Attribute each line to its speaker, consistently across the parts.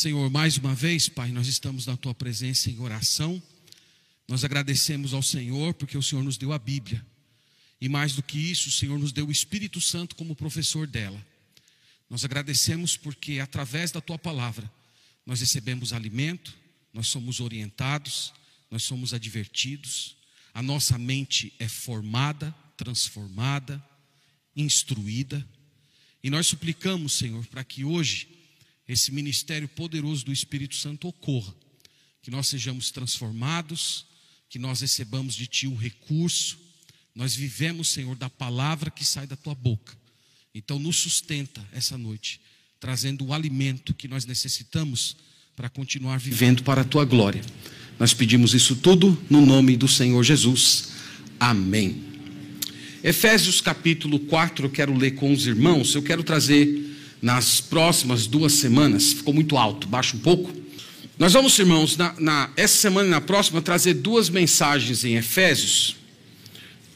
Speaker 1: Senhor, mais uma vez, Pai, nós estamos na tua presença em oração. Nós agradecemos ao Senhor porque o Senhor nos deu a Bíblia. E mais do que isso, o Senhor nos deu o Espírito Santo como professor dela. Nós agradecemos porque através da tua palavra nós recebemos alimento, nós somos orientados, nós somos advertidos, a nossa mente é formada, transformada, instruída. E nós suplicamos, Senhor, para que hoje esse ministério poderoso do Espírito Santo ocorra, que nós sejamos transformados, que nós recebamos de Ti um recurso. Nós vivemos, Senhor, da palavra que sai da Tua boca. Então, nos sustenta essa noite, trazendo o alimento que nós necessitamos para continuar vivendo para a Tua glória. Nós pedimos isso tudo no nome do Senhor Jesus. Amém. Efésios capítulo 4, eu quero ler com os irmãos, eu quero trazer nas próximas duas semanas, ficou muito alto, baixa um pouco. Nós vamos, irmãos, na, na, essa semana e na próxima, trazer duas mensagens em Efésios,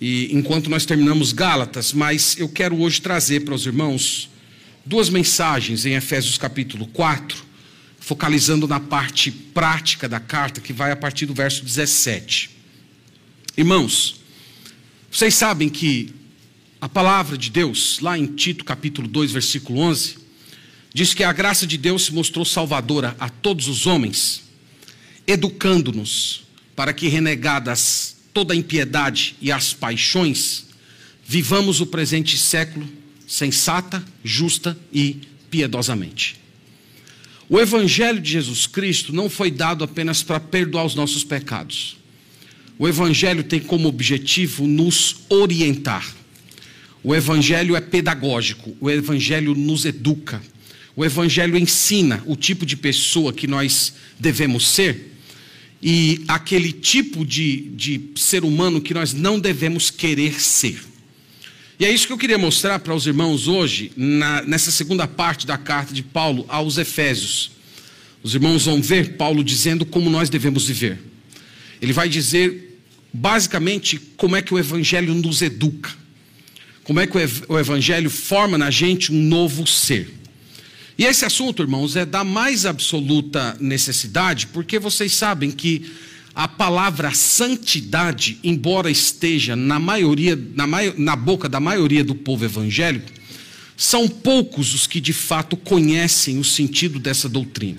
Speaker 1: e enquanto nós terminamos Gálatas, mas eu quero hoje trazer para os irmãos duas mensagens em Efésios capítulo 4, focalizando na parte prática da carta, que vai a partir do verso 17. Irmãos, vocês sabem que a palavra de Deus, lá em Tito capítulo 2, versículo 11, diz que a graça de Deus se mostrou salvadora a todos os homens, educando-nos para que, renegadas toda a impiedade e as paixões, vivamos o presente século sensata, justa e piedosamente. O Evangelho de Jesus Cristo não foi dado apenas para perdoar os nossos pecados o Evangelho tem como objetivo nos orientar. O Evangelho é pedagógico, o Evangelho nos educa. O Evangelho ensina o tipo de pessoa que nós devemos ser e aquele tipo de, de ser humano que nós não devemos querer ser. E é isso que eu queria mostrar para os irmãos hoje, na, nessa segunda parte da carta de Paulo aos Efésios. Os irmãos vão ver Paulo dizendo como nós devemos viver. Ele vai dizer basicamente como é que o Evangelho nos educa, como é que o Evangelho forma na gente um novo ser. E esse assunto, irmãos, é da mais absoluta necessidade, porque vocês sabem que a palavra santidade, embora esteja na maioria, na, na boca da maioria do povo evangélico, são poucos os que de fato conhecem o sentido dessa doutrina.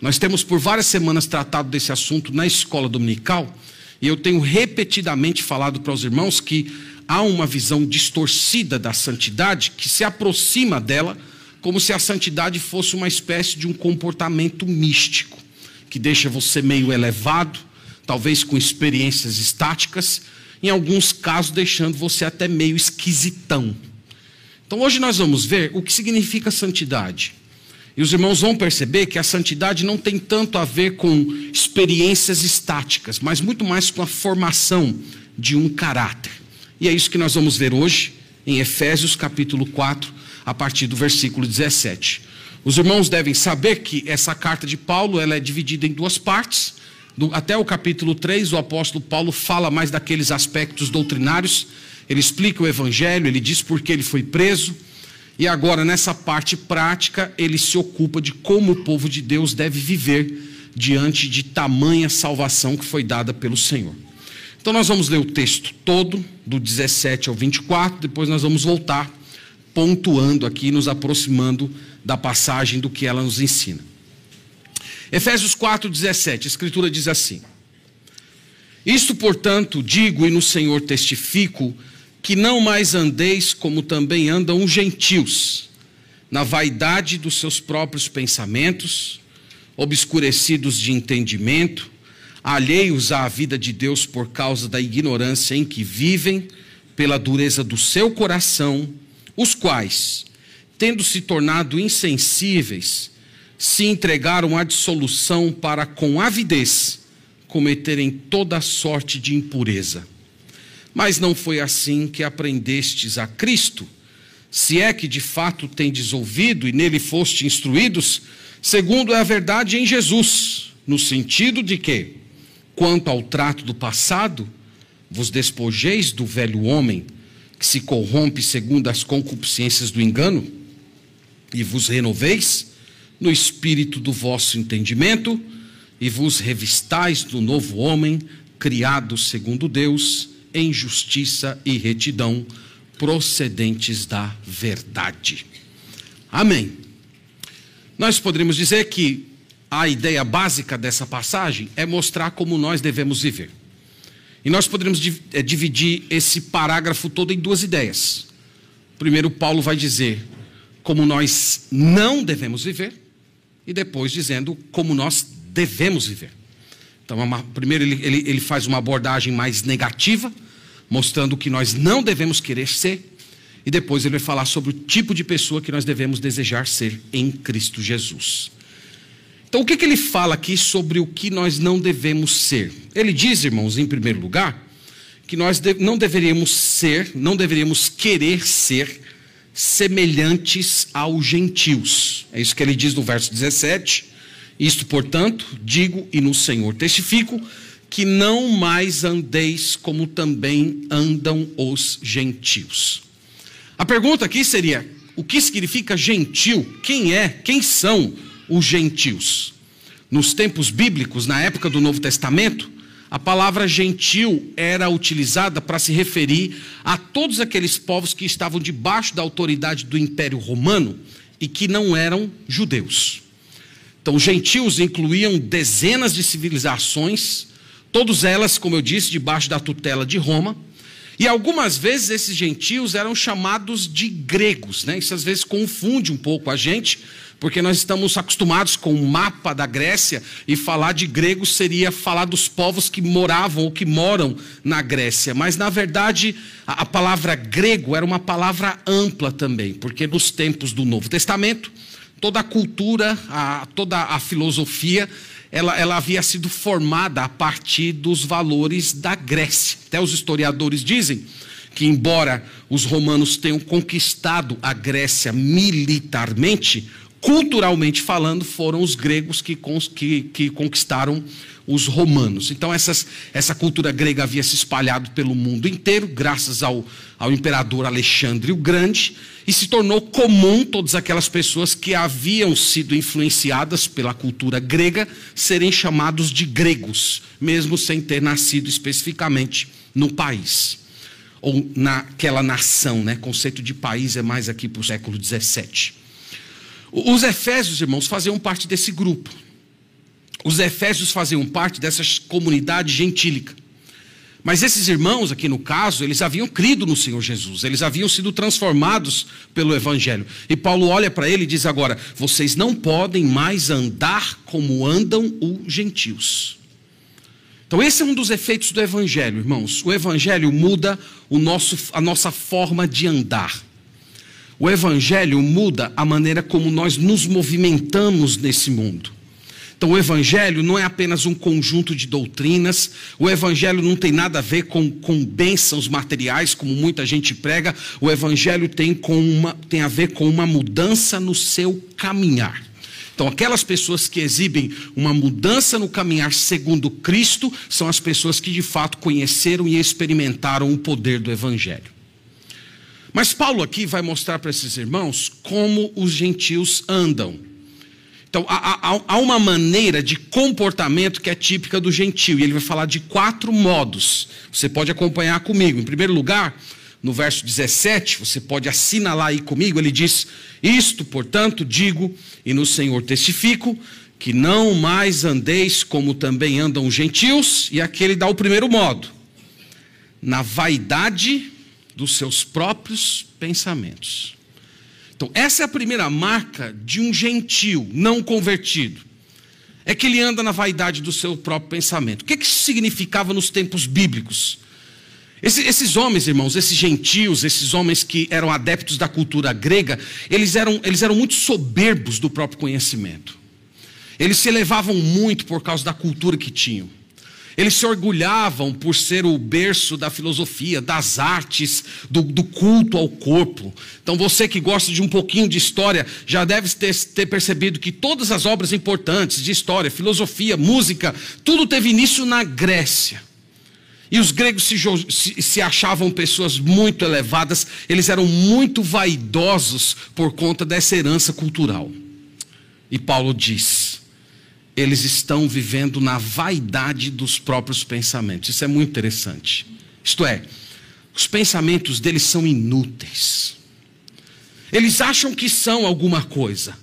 Speaker 1: Nós temos por várias semanas tratado desse assunto na escola dominical, e eu tenho repetidamente falado para os irmãos que há uma visão distorcida da santidade que se aproxima dela como se a santidade fosse uma espécie de um comportamento místico, que deixa você meio elevado, talvez com experiências estáticas, em alguns casos deixando você até meio esquisitão. Então hoje nós vamos ver o que significa santidade. E os irmãos vão perceber que a santidade não tem tanto a ver com experiências estáticas, mas muito mais com a formação de um caráter. E é isso que nós vamos ver hoje em Efésios capítulo 4, a partir do versículo 17. Os irmãos devem saber que essa carta de Paulo ela é dividida em duas partes. Do, até o capítulo 3, o apóstolo Paulo fala mais daqueles aspectos doutrinários. Ele explica o evangelho, ele diz por que ele foi preso e agora, nessa parte prática, ele se ocupa de como o povo de Deus deve viver diante de tamanha salvação que foi dada pelo Senhor. Então, nós vamos ler o texto todo, do 17 ao 24, depois nós vamos voltar, pontuando aqui, nos aproximando da passagem do que ela nos ensina. Efésios 4, 17, a Escritura diz assim: Isto, portanto, digo e no Senhor testifico que não mais andeis como também andam os gentios, na vaidade dos seus próprios pensamentos, obscurecidos de entendimento, alheios à vida de Deus por causa da ignorância em que vivem, pela dureza do seu coração, os quais, tendo se tornado insensíveis, se entregaram à dissolução para com avidez cometerem toda sorte de impureza. Mas não foi assim que aprendestes a Cristo. Se é que de fato tendes ouvido e nele foste instruídos, segundo é a verdade em Jesus, no sentido de que, quanto ao trato do passado, vos despojeis do velho homem, que se corrompe segundo as concupiscências do engano, e vos renoveis no espírito do vosso entendimento e vos revistais do novo homem, criado segundo Deus, em justiça e retidão, procedentes da verdade. Amém. Nós poderíamos dizer que a ideia básica dessa passagem é mostrar como nós devemos viver. E nós poderíamos eh, dividir esse parágrafo todo em duas ideias. Primeiro, Paulo vai dizer como nós não devemos viver, e depois dizendo como nós devemos viver. Então, uma, primeiro, ele, ele, ele faz uma abordagem mais negativa, mostrando o que nós não devemos querer ser, e depois ele vai falar sobre o tipo de pessoa que nós devemos desejar ser em Cristo Jesus. Então, o que, que ele fala aqui sobre o que nós não devemos ser? Ele diz, irmãos, em primeiro lugar, que nós não deveríamos ser, não deveríamos querer ser semelhantes aos gentios. É isso que ele diz no verso 17. Isto, portanto, digo e no Senhor testifico que não mais andeis como também andam os gentios. A pergunta aqui seria: o que significa gentil? Quem é? Quem são os gentios? Nos tempos bíblicos, na época do Novo Testamento, a palavra gentil era utilizada para se referir a todos aqueles povos que estavam debaixo da autoridade do Império Romano e que não eram judeus. Então, gentios incluíam dezenas de civilizações, todas elas, como eu disse, debaixo da tutela de Roma. E algumas vezes esses gentios eram chamados de gregos, né? Isso às vezes confunde um pouco a gente, porque nós estamos acostumados com o mapa da Grécia e falar de gregos seria falar dos povos que moravam ou que moram na Grécia. Mas, na verdade, a, a palavra grego era uma palavra ampla também, porque nos tempos do Novo Testamento, toda a cultura, a, toda a filosofia, ela, ela havia sido formada a partir dos valores da Grécia. Até os historiadores dizem que, embora os romanos tenham conquistado a Grécia militarmente, culturalmente falando, foram os gregos que, que, que conquistaram os romanos. Então, essas, essa cultura grega havia se espalhado pelo mundo inteiro, graças ao, ao imperador Alexandre o Grande, e se tornou comum todas aquelas pessoas que haviam sido influenciadas pela cultura grega serem chamados de gregos, mesmo sem ter nascido especificamente no país. Ou naquela nação, né? O conceito de país é mais aqui para o século XVII. Os Efésios, irmãos, faziam parte desse grupo. Os Efésios faziam parte dessa comunidade gentílica. Mas esses irmãos, aqui no caso, eles haviam crido no Senhor Jesus, eles haviam sido transformados pelo Evangelho. E Paulo olha para ele e diz agora: vocês não podem mais andar como andam os gentios. Então, esse é um dos efeitos do Evangelho, irmãos. O Evangelho muda nosso, a nossa forma de andar. O Evangelho muda a maneira como nós nos movimentamos nesse mundo. Então, o Evangelho não é apenas um conjunto de doutrinas, o Evangelho não tem nada a ver com, com bênçãos materiais, como muita gente prega, o Evangelho tem, com uma, tem a ver com uma mudança no seu caminhar. Então, aquelas pessoas que exibem uma mudança no caminhar segundo Cristo são as pessoas que de fato conheceram e experimentaram o poder do Evangelho. Mas Paulo aqui vai mostrar para esses irmãos como os gentios andam. Então, há, há, há, uma maneira de comportamento que é típica do gentio, e ele vai falar de quatro modos. Você pode acompanhar comigo. Em primeiro lugar, no verso 17, você pode assinalar aí comigo, ele diz: Isto, portanto, digo e no Senhor testifico, que não mais andeis como também andam os gentios, e aqui ele dá o primeiro modo: na vaidade dos seus próprios pensamentos. Então, essa é a primeira marca de um gentil não convertido. É que ele anda na vaidade do seu próprio pensamento. O que, que isso significava nos tempos bíblicos? Esses, esses, homens, irmãos, esses gentios, esses homens que eram adeptos da cultura grega, eles eram, eles eram muito soberbos do próprio conhecimento. Eles se elevavam muito por causa da cultura que tinham. Eles se orgulhavam por ser o berço da filosofia, das artes, do, do, culto ao corpo. Então, você que gosta de um pouquinho de história, já deve ter, ter percebido que todas as obras importantes de história, filosofia, música, tudo teve início na Grécia. E os gregos se, se, se, achavam pessoas muito elevadas, eles eram muito vaidosos por conta dessa herança cultural. E Paulo diz: eles estão vivendo na vaidade dos próprios pensamentos. Isso é muito interessante. Isto é, os pensamentos deles são inúteis. Eles acham que são alguma coisa.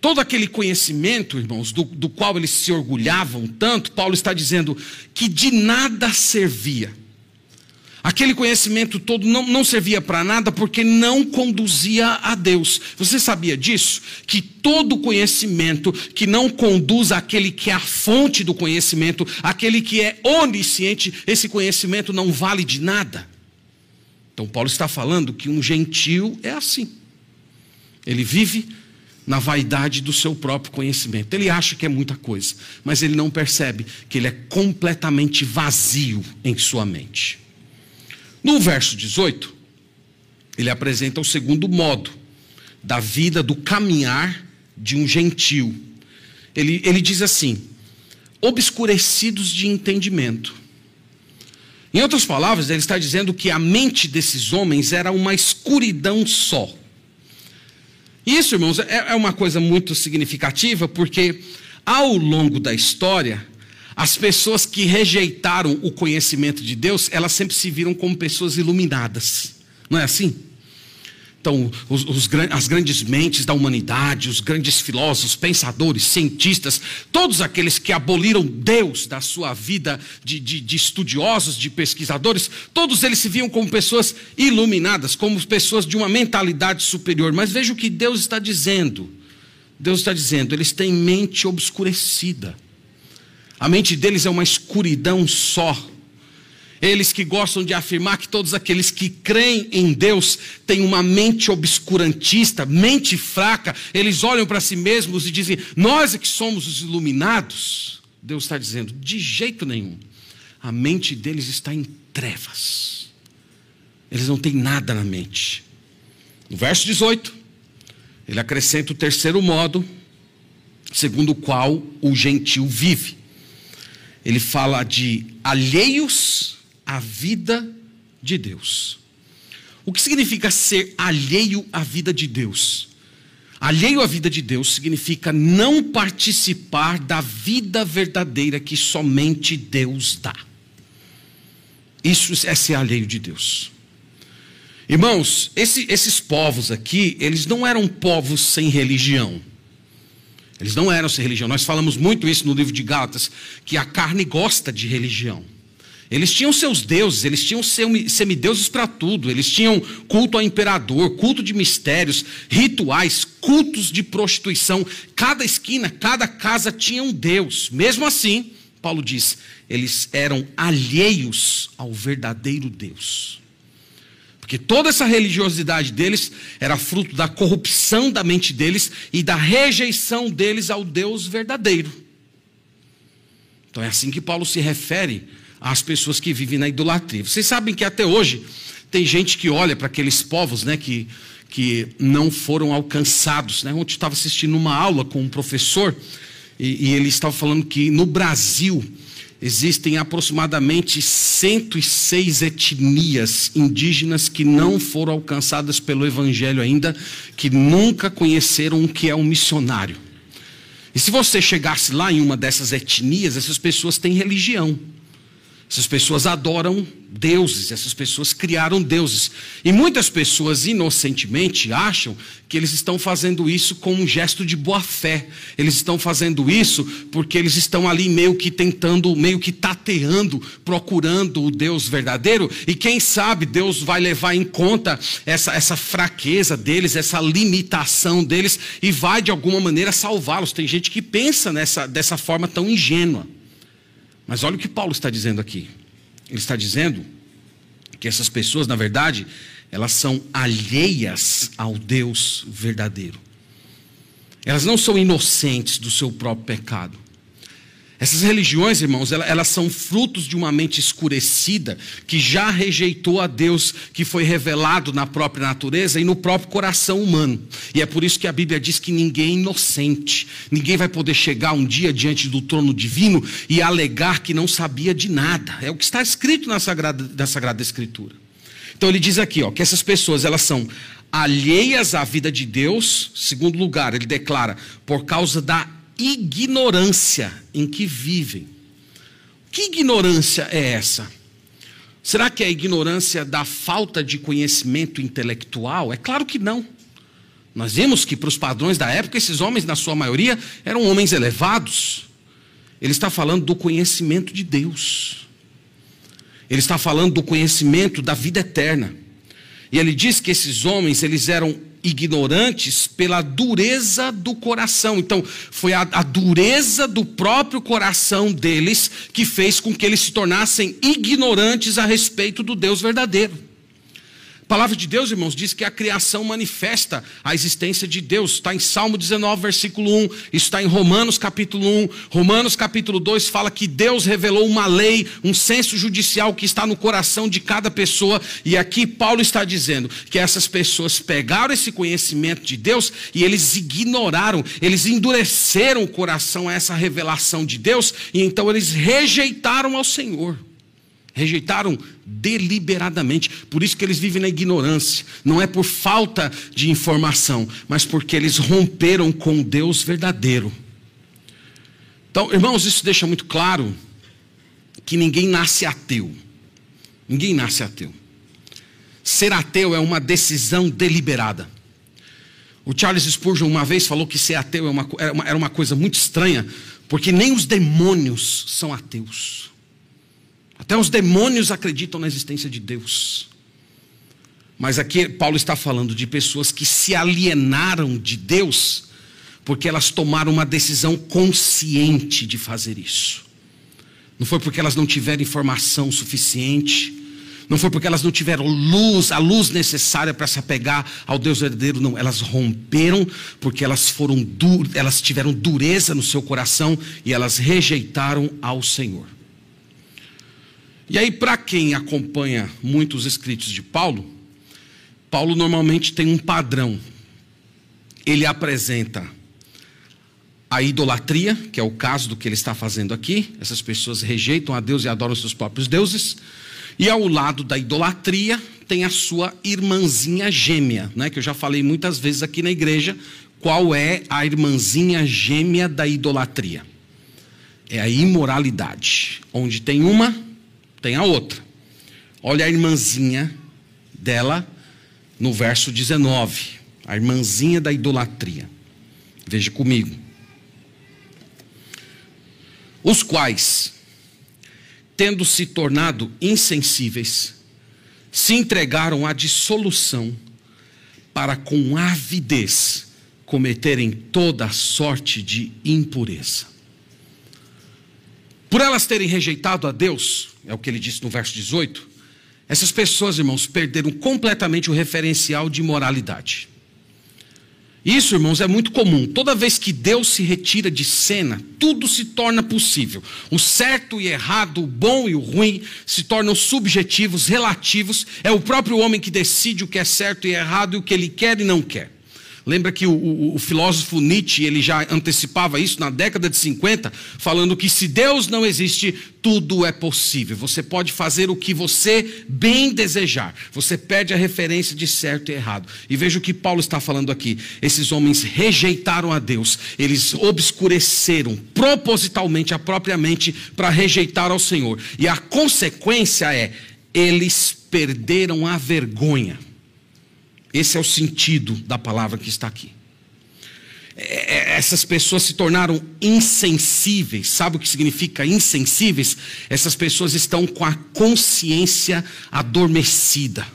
Speaker 1: Todo aquele conhecimento, irmãos, do, do qual eles se orgulhavam tanto, Paulo está dizendo que de nada servia. Aquele conhecimento todo não, não servia para nada porque não conduzia a Deus. Você sabia disso? Que todo conhecimento que não conduz àquele que é a fonte do conhecimento, aquele que é onisciente, esse conhecimento não vale de nada. Então, Paulo está falando que um gentil é assim. Ele vive na vaidade do seu próprio conhecimento. Ele acha que é muita coisa, mas ele não percebe que ele é completamente vazio em sua mente. No verso 18, ele apresenta o segundo modo da vida, do caminhar de um gentil. Ele, ele diz assim: obscurecidos de entendimento. Em outras palavras, ele está dizendo que a mente desses homens era uma escuridão só. Isso, irmãos, é, é uma coisa muito significativa, porque ao longo da história, as pessoas que rejeitaram o conhecimento de Deus, elas sempre se viram como pessoas iluminadas. Não é assim? Então, os, os, as grandes mentes da humanidade, os grandes filósofos, pensadores, cientistas, todos aqueles que aboliram Deus da sua vida de, de, de estudiosos, de pesquisadores, todos eles se viam como pessoas iluminadas, como pessoas de uma mentalidade superior. Mas veja o que Deus está dizendo. Deus está dizendo, eles têm mente obscurecida. A mente deles é uma escuridão só. Eles que gostam de afirmar que todos aqueles que creem em Deus têm uma mente obscurantista, mente fraca, eles olham para si mesmos e dizem: Nós é que somos os iluminados. Deus está dizendo: De jeito nenhum. A mente deles está em trevas. Eles não têm nada na mente. No verso 18, ele acrescenta o terceiro modo, segundo o qual o gentil vive ele fala de alheios à vida de Deus. O que significa ser alheio à vida de Deus? Alheio à vida de Deus significa não participar da vida verdadeira que somente Deus dá. Isso é ser alheio de Deus. Irmãos, esse, esses povos aqui, eles não eram povos sem religião. Eles não eram sem religião. Nós falamos muito isso no livro de Gálatas, que a carne gosta de religião. Eles tinham seus deuses, eles tinham semideuses para tudo, eles tinham culto ao imperador, culto de mistérios, rituais, cultos de prostituição. Cada esquina, cada casa tinha um Deus. Mesmo assim, Paulo diz, eles eram alheios ao verdadeiro Deus. Porque toda essa religiosidade deles era fruto da corrupção da mente deles e da rejeição deles ao Deus verdadeiro. Então é assim que Paulo se refere às pessoas que vivem na idolatria. Vocês sabem que até hoje tem gente que olha para aqueles povos né, que, que não foram alcançados. Né? Ontem eu estava assistindo uma aula com um professor e, e ele estava falando que no Brasil existem aproximadamente 106 etnias indígenas que não foram alcançadas pelo Evangelho ainda, que nunca conheceram o que é um missionário. E se você chegasse lá em uma dessas etnias, essas pessoas têm religião. Essas pessoas adoram deuses, essas pessoas criaram deuses. E muitas pessoas inocentemente acham que eles estão fazendo isso com um gesto de boa fé. Eles estão fazendo isso porque eles estão ali meio que tentando, meio que tateando, procurando o Deus verdadeiro. E quem sabe Deus vai levar em conta essa, essa fraqueza deles, essa limitação deles e vai de alguma maneira salvá-los. Tem gente que pensa nessa, dessa forma tão ingênua. Mas olha o que Paulo está dizendo aqui. Ele está dizendo que essas pessoas, na verdade, elas são alheias ao Deus verdadeiro. Elas não são inocentes do seu próprio pecado. Essas religiões, irmãos, elas, são frutos de uma mente escurecida que já rejeitou a Deus que foi revelado na própria natureza e no próprio coração humano. E é por isso que a Bíblia diz que ninguém é inocente. Ninguém vai poder chegar um dia diante do trono divino e alegar que não sabia de nada. É o que está escrito na Sagrada, na Sagrada Escritura. Então ele diz aqui, ó, que essas pessoas elas são alheias à vida de Deus. Segundo lugar, ele declara por causa da ignorância em que vivem. Que ignorância é essa? Será que é a ignorância da falta de conhecimento intelectual? É claro que não. Nós vimos que, para os padrões da época, esses homens, na sua maioria, eram homens elevados. Ele está falando do conhecimento de Deus. Ele está falando do conhecimento da vida eterna. E ele diz que esses homens, eles eram ignorantes pela dureza do coração. Então, foi a, a, dureza do próprio coração deles que fez com que eles se tornassem ignorantes a respeito do Deus verdadeiro. Palavra de Deus, irmãos, diz que a criação manifesta a existência de Deus. Está em Salmo 19, versículo 1. Isso está em Romanos, capítulo 1. Romanos, capítulo 2, fala que Deus revelou uma lei, um senso judicial que está no coração de cada pessoa. E aqui Paulo está dizendo que essas pessoas pegaram esse conhecimento de Deus e eles ignoraram, eles endureceram o coração a essa revelação de Deus. E então eles rejeitaram ao Senhor. Rejeitaram deliberadamente. Por isso que eles vivem na ignorância. Não é por falta de informação, mas porque eles romperam com Deus verdadeiro. Então, irmãos, isso deixa muito claro que ninguém nasce ateu. Ninguém nasce ateu. Ser ateu é uma decisão deliberada. O Charles Spurgeon uma vez falou que ser ateu é era uma coisa muito estranha, porque nem os demônios são ateus. Até os demônios acreditam na existência de Deus. Mas aqui Paulo está falando de pessoas que se alienaram de Deus, porque elas tomaram uma decisão consciente de fazer isso. Não foi porque elas não tiveram informação suficiente, não foi porque elas não tiveram luz, a luz necessária para se apegar ao Deus verdadeiro, não. Elas romperam porque elas foram elas tiveram dureza no seu coração e elas rejeitaram ao Senhor. E aí, para quem acompanha muitos escritos de Paulo, Paulo normalmente tem um padrão. Ele apresenta a idolatria, que é o caso do que ele está fazendo aqui. Essas pessoas rejeitam a Deus e adoram seus próprios deuses. E ao lado da idolatria tem a sua irmãzinha gêmea, né? que eu já falei muitas vezes aqui na igreja. Qual é a irmãzinha gêmea da idolatria? É a imoralidade. Onde tem uma, tem a outra. Olha a irmãzinha dela no verso 19. A irmãzinha da idolatria. Veja comigo. Os quais, tendo se tornado insensíveis, se entregaram à dissolução para com avidez cometerem toda sorte de impureza. Por elas terem rejeitado a Deus, é o que ele disse no verso 18, essas pessoas, irmãos, perderam completamente o referencial de moralidade. Isso, irmãos, é muito comum. Toda vez que Deus se retira de cena, tudo se torna possível. O certo e errado, o bom e o ruim se tornam subjetivos, relativos. É o próprio homem que decide o que é certo e errado e o que ele quer e não quer. Lembra que o, o, o, filósofo Nietzsche ele já antecipava isso na década de 50, falando que se Deus não existe, tudo é possível. Você pode fazer o que você bem desejar. Você perde a referência de certo e errado. E veja o que Paulo está falando aqui. Esses homens rejeitaram a Deus. Eles obscureceram propositalmente a própria mente para rejeitar ao Senhor. E a consequência é eles perderam a vergonha. Esse é o sentido da palavra que está aqui. É, é, essas pessoas se tornaram insensíveis. Sabe o que significa insensíveis? Essas pessoas estão com a consciência adormecida.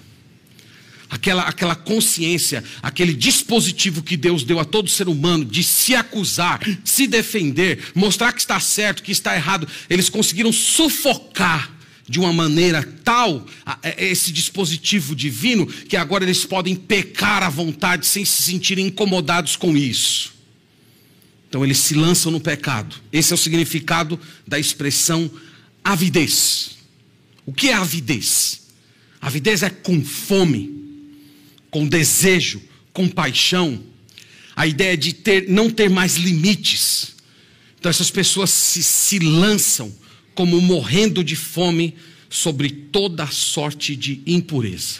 Speaker 1: Aquela, aquela consciência, aquele dispositivo que Deus deu a todo ser humano de se acusar, se defender, mostrar que está certo, que está errado, eles conseguiram sufocar de uma maneira tal é, esse dispositivo divino que agora eles podem pecar à vontade sem se sentirem incomodados com isso. Então eles se lançam no pecado. Esse é o significado da expressão avidez. O que é avidez? Avidez é com fome, com desejo, com paixão. A ideia de ter, não ter mais limites. Então essas pessoas se, se lançam como morrendo de fome sobre toda sorte de impureza.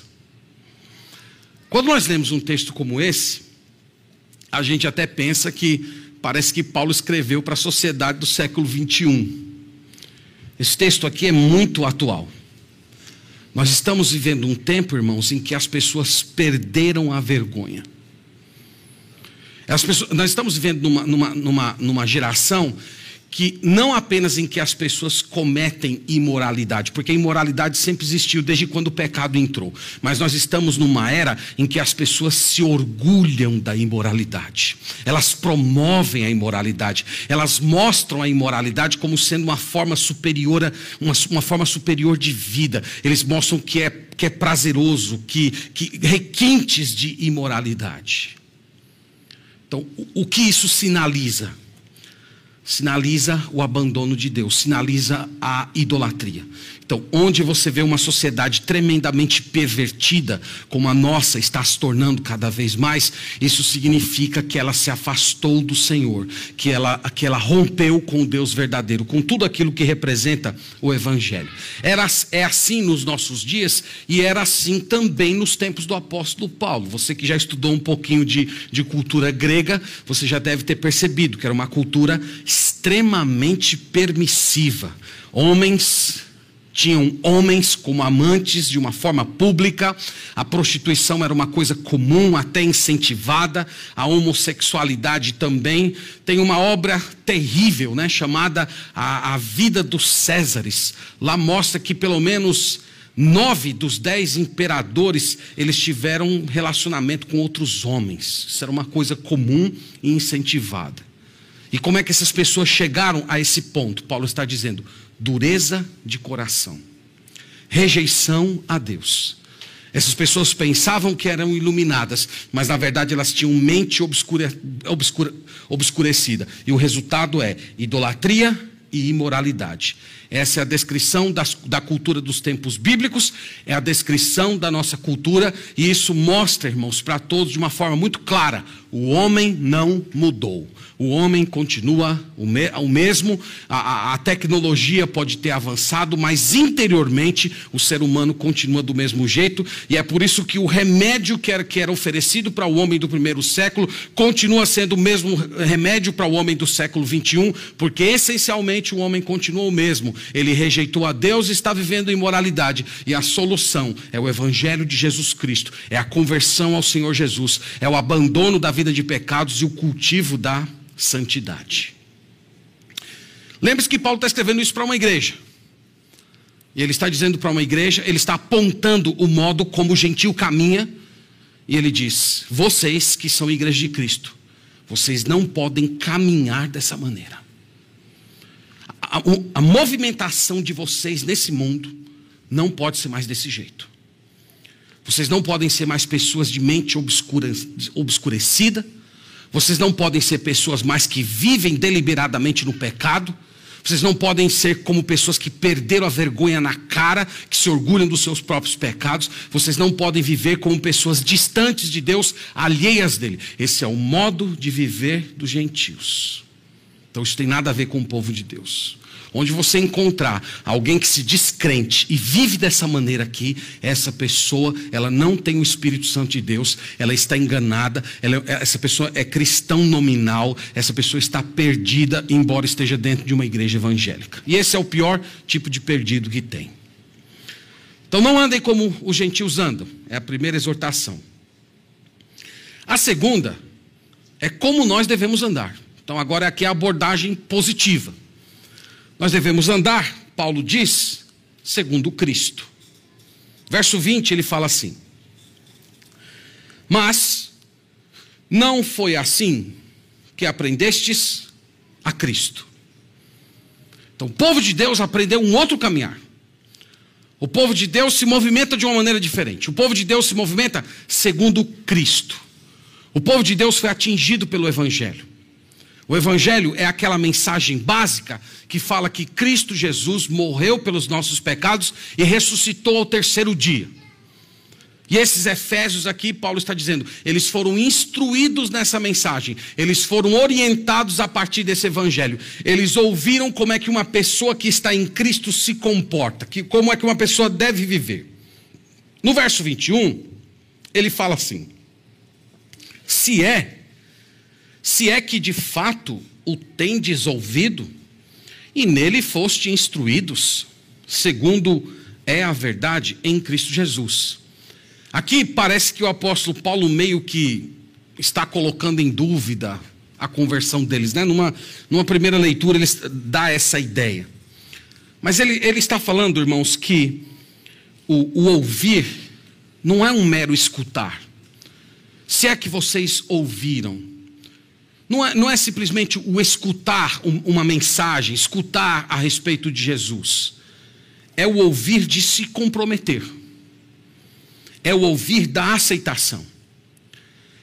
Speaker 1: Quando nós lemos um texto como esse, a gente até pensa que parece que Paulo escreveu para a sociedade do século 21. Esse texto aqui é muito atual. Nós estamos vivendo um tempo, irmãos, em que as pessoas perderam a vergonha. Pessoas, nós estamos vivendo numa, numa, numa, numa geração que não apenas em que as pessoas cometem imoralidade, porque a imoralidade sempre existiu desde quando o pecado entrou, mas nós estamos numa era em que as pessoas se orgulham da imoralidade, elas promovem a imoralidade, elas mostram a imoralidade como sendo uma forma superior, uma, uma forma superior de vida, eles mostram que é, que é prazeroso, que, que requintes de imoralidade. Então, o, o que isso sinaliza? Sinaliza o abandono de Deus, sinaliza a idolatria. Então, onde você vê uma sociedade tremendamente pervertida, como a nossa está se tornando cada vez mais, isso significa que ela se afastou do Senhor, que ela, que ela rompeu com o Deus verdadeiro, com tudo aquilo que representa o Evangelho. Era, é assim nos nossos dias e era assim também nos tempos do apóstolo Paulo. Você que já estudou um pouquinho de, de cultura grega, você já deve ter percebido que era uma cultura extremamente permissiva. Homens tinham homens como amantes de uma forma pública, a prostituição era uma coisa comum, até incentivada, a homossexualidade também. Tem uma obra terrível, né, chamada a, a Vida dos Césares. Lá mostra que pelo menos nove dos dez imperadores eles tiveram relacionamento com outros homens. Isso era uma coisa comum e incentivada. E como é que essas pessoas chegaram a esse ponto? Paulo está dizendo dureza de coração, rejeição a Deus. Essas pessoas pensavam que eram iluminadas, mas na verdade elas tinham mente obscure, obscure, obscurecida. E o resultado é idolatria e imoralidade. Essa é a descrição das, da cultura dos tempos bíblicos, é a descrição da nossa cultura, e isso mostra, irmãos, para todos de uma forma muito clara: o homem não mudou o homem continua o, me, o mesmo, a, a, tecnologia pode ter avançado, mas interiormente o ser humano continua do mesmo jeito, e é por isso que o remédio que era, que era oferecido para o homem do primeiro século continua sendo o mesmo remédio para o homem do século 21, porque essencialmente o homem continua o mesmo. Ele rejeitou a Deus e está vivendo imoralidade, e a solução é o Evangelho de Jesus Cristo, é a conversão ao Senhor Jesus, é o abandono da vida de pecados e o cultivo da santidade. Lembre-se que Paulo está escrevendo isso para uma igreja. E ele está dizendo para uma igreja, ele está apontando o modo como o gentil caminha. E ele diz: Vocês que são igreja de Cristo, vocês não podem caminhar dessa maneira. A, a, movimentação de vocês nesse mundo não pode ser mais desse jeito. Vocês não podem ser mais pessoas de mente obscura, obscurecida vocês não podem ser pessoas mais que vivem deliberadamente no pecado. Vocês não podem ser como pessoas que perderam a vergonha na cara, que se orgulham dos seus próprios pecados. Vocês não podem viver como pessoas distantes de Deus, alheias dele. Esse é o modo de viver dos gentios. Então isso tem nada a ver com o povo de Deus. Onde você encontrar alguém que se descrente e vive dessa maneira aqui, essa pessoa, ela não tem o Espírito Santo de Deus, ela está enganada, ela, essa pessoa é cristão nominal, essa pessoa está perdida, embora esteja dentro de uma igreja evangélica. E esse é o pior tipo de perdido que tem. Então não andem como os gentios andam, é a primeira exortação. A segunda é como nós devemos andar. Então agora aqui é a abordagem positiva. Nós devemos andar, Paulo diz, segundo Cristo. Verso 20 ele fala assim: Mas não foi assim que aprendestes a Cristo. Então, o povo de Deus aprendeu um outro caminhar. O povo de Deus se movimenta de uma maneira diferente. O povo de Deus se movimenta segundo Cristo. O povo de Deus foi atingido pelo Evangelho. O Evangelho é aquela mensagem básica que fala que Cristo Jesus morreu pelos nossos pecados e ressuscitou ao terceiro dia. E esses Efésios aqui, Paulo está dizendo, eles foram instruídos nessa mensagem, eles foram orientados a partir desse evangelho. Eles ouviram como é que uma pessoa que está em Cristo se comporta, que, como é que uma pessoa deve viver. No verso 21, ele fala assim: Se é, se é que de fato o tendes ouvido, e nele foste instruídos, segundo é a verdade em Cristo Jesus. Aqui parece que o apóstolo Paulo meio que está colocando em dúvida a conversão deles, né? Numa, numa primeira leitura ele dá essa ideia. Mas ele, ele está falando, irmãos, que o, o ouvir não é um mero escutar. Se é que vocês ouviram, não é, não é simplesmente o escutar uma mensagem, escutar a respeito de Jesus. É o ouvir de se comprometer é o ouvir da aceitação.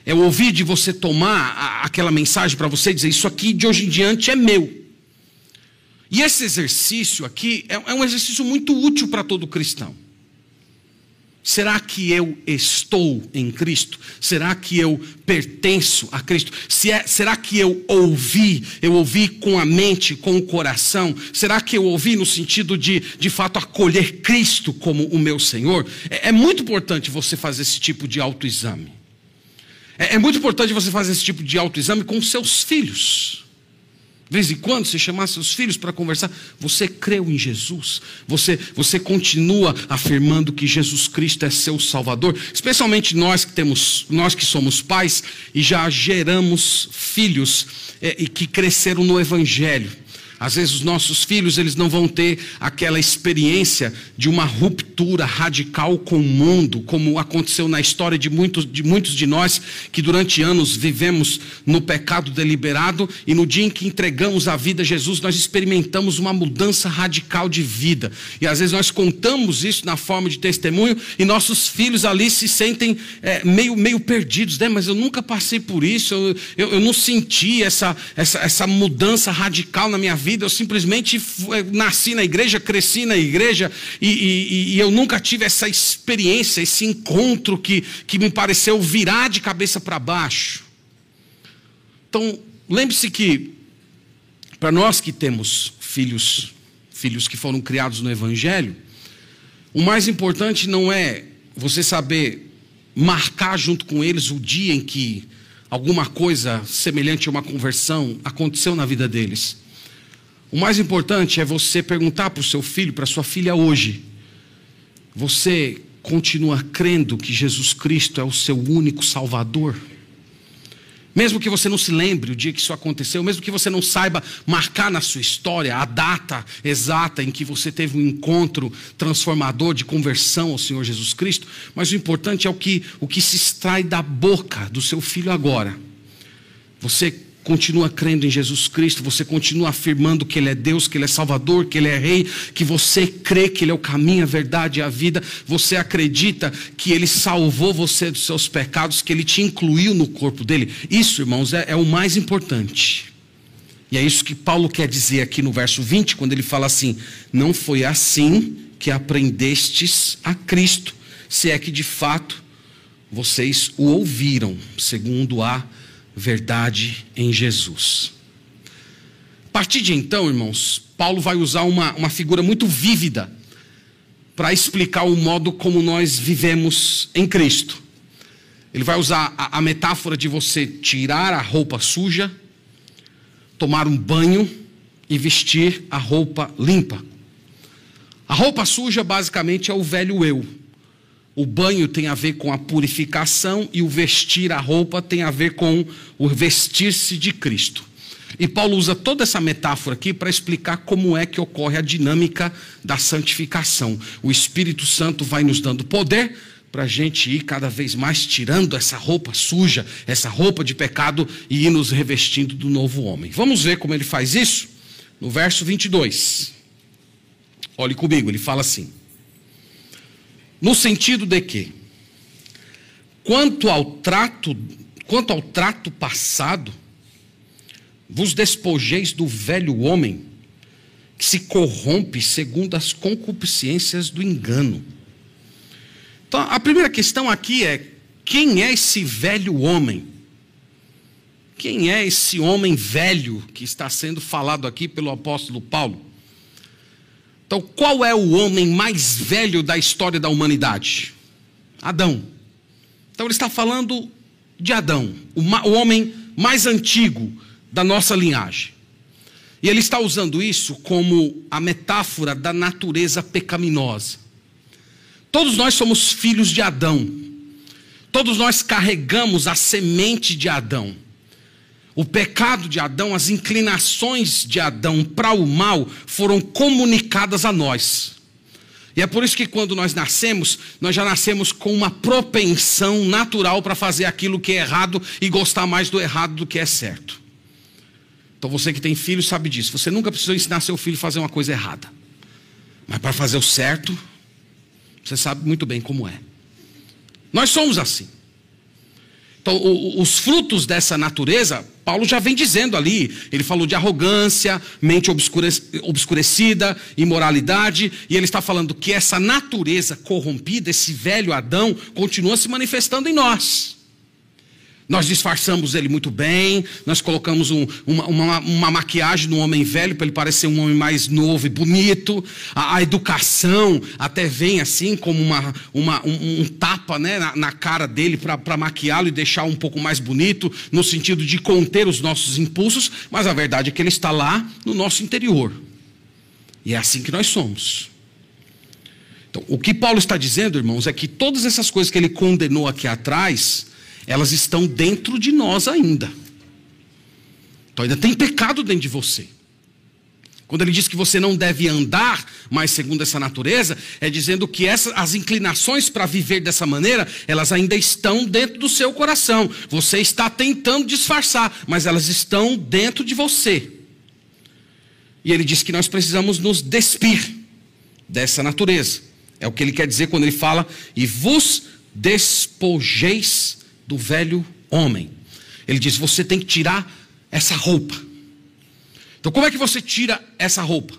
Speaker 1: É o ouvir de você tomar a, aquela mensagem para você dizer: Isso aqui de hoje em diante é meu. E esse exercício aqui é, é um exercício muito útil para todo cristão. Será que eu estou em Cristo? Será que eu pertenço a Cristo? Se é, será que eu ouvi? Eu ouvi com a mente, com o coração? Será que eu ouvi no sentido de, de fato, acolher Cristo como o meu Senhor? É, é muito importante você fazer esse tipo de autoexame. É, é muito importante você fazer esse tipo de autoexame com seus filhos. De vez em quando, você chamar seus filhos para conversar, você creu em Jesus, você, você continua afirmando que Jesus Cristo é seu Salvador, especialmente nós que temos, nós que somos pais e já geramos filhos é, e que cresceram no Evangelho. Às vezes os nossos filhos eles não vão ter aquela experiência de uma ruptura radical com o mundo, como aconteceu na história de muitos de, muitos de nós que durante anos vivemos no pecado deliberado e no dia em que entregamos a vida a Jesus nós experimentamos uma mudança radical de vida. E às vezes nós contamos isso na forma de testemunho e nossos filhos ali se sentem é, meio, meio perdidos, né? mas eu nunca passei por isso, eu, eu, eu não senti essa, essa, essa mudança radical na minha vida vida, eu simplesmente eh, nasci na igreja, cresci na igreja e, e, e, eu nunca tive essa experiência, esse encontro que, que me pareceu virar de cabeça para baixo. Então, lembre-se que, para nós que temos filhos, filhos que foram criados no Evangelho, o mais importante não é você saber marcar junto com eles o dia em que alguma coisa semelhante a uma conversão aconteceu na vida deles. O mais importante é você perguntar para o seu filho, para sua filha hoje: você continua crendo que Jesus Cristo é o seu único Salvador? Mesmo que você não se lembre o dia que isso aconteceu, mesmo que você não saiba marcar na sua história a data exata em que você teve um encontro transformador de conversão ao Senhor Jesus Cristo, mas o importante é o que, o que se extrai da boca do seu filho agora. Você continua crendo em Jesus Cristo, você continua afirmando que Ele é Deus, que Ele é Salvador, que Ele é Rei, que você crê que Ele é o caminho, a verdade e a vida, você acredita que Ele salvou você dos seus pecados, que Ele te incluiu no corpo dele. Isso, irmãos, é, é o mais importante. E é isso que Paulo quer dizer aqui no verso 20, quando ele fala assim: Não foi assim que aprendestes a Cristo, se é que de fato vocês o ouviram, segundo a verdade em Jesus. A partir de então, irmãos, Paulo vai usar uma, uma figura muito vívida para explicar o modo como nós vivemos em Cristo. Ele vai usar a, a metáfora de você tirar a roupa suja, tomar um banho e vestir a roupa limpa. A roupa suja, basicamente, é o velho eu o banho tem a ver com a purificação e o vestir a roupa tem a ver com o vestir-se de Cristo. E Paulo usa toda essa metáfora aqui para explicar como é que ocorre a dinâmica da santificação. O Espírito Santo vai nos dando poder para a gente ir cada vez mais tirando essa roupa suja, essa roupa de pecado e ir nos revestindo do novo homem. Vamos ver como ele faz isso? No verso 22. Olhe comigo, ele fala assim. No sentido de que, quanto ao trato, quanto ao trato passado, vos despojeis do velho homem, que se corrompe segundo as concupiscências do engano, Então, a primeira questão aqui é: quem é esse velho homem? Quem é esse homem velho que está sendo falado aqui pelo apóstolo Paulo? Então, qual é o homem mais velho da história da humanidade? Adão. Então, ele está falando de Adão, o homem mais antigo da nossa linhagem. E ele está usando isso como a metáfora da natureza pecaminosa. Todos nós somos filhos de Adão. Todos nós carregamos a semente de Adão. O pecado de Adão, as inclinações de Adão para o mal foram comunicadas a nós. E é por isso que quando nós nascemos, nós já nascemos com uma propensão natural para fazer aquilo que é errado e gostar mais do errado do que é certo. Então você que tem filho sabe disso. Você nunca precisou ensinar seu filho a fazer uma coisa errada. Mas para fazer o certo, você sabe muito bem como é. Nós somos assim. Então, os frutos dessa natureza, Paulo já vem dizendo ali. Ele falou de arrogância, mente obscurecida, imoralidade, e ele está falando que essa natureza corrompida, esse velho Adão, continua se manifestando em nós. Nós disfarçamos ele muito bem, nós colocamos um, uma, uma, uma, maquiagem no homem velho para ele parecer um homem mais novo e bonito. A, a educação até vem assim como uma, uma um, um, tapa né, na, na cara dele para maquiá-lo e deixar um pouco mais bonito, no sentido de conter os nossos impulsos, mas a verdade é que ele está lá no nosso interior. E é assim que nós somos. Então, o que Paulo está dizendo, irmãos, é que todas essas coisas que ele condenou aqui atrás elas estão dentro de nós ainda. Então ainda tem pecado dentro de você. Quando ele diz que você não deve andar mais segundo essa natureza, é dizendo que as inclinações para viver dessa maneira, elas ainda estão dentro do seu coração. Você está tentando disfarçar, mas elas estão dentro de você. E ele diz que nós precisamos nos despir dessa natureza. É o que ele quer dizer quando ele fala, e vos despojeis do velho homem. Ele diz: você tem que tirar essa roupa. Então, como é que você tira essa roupa?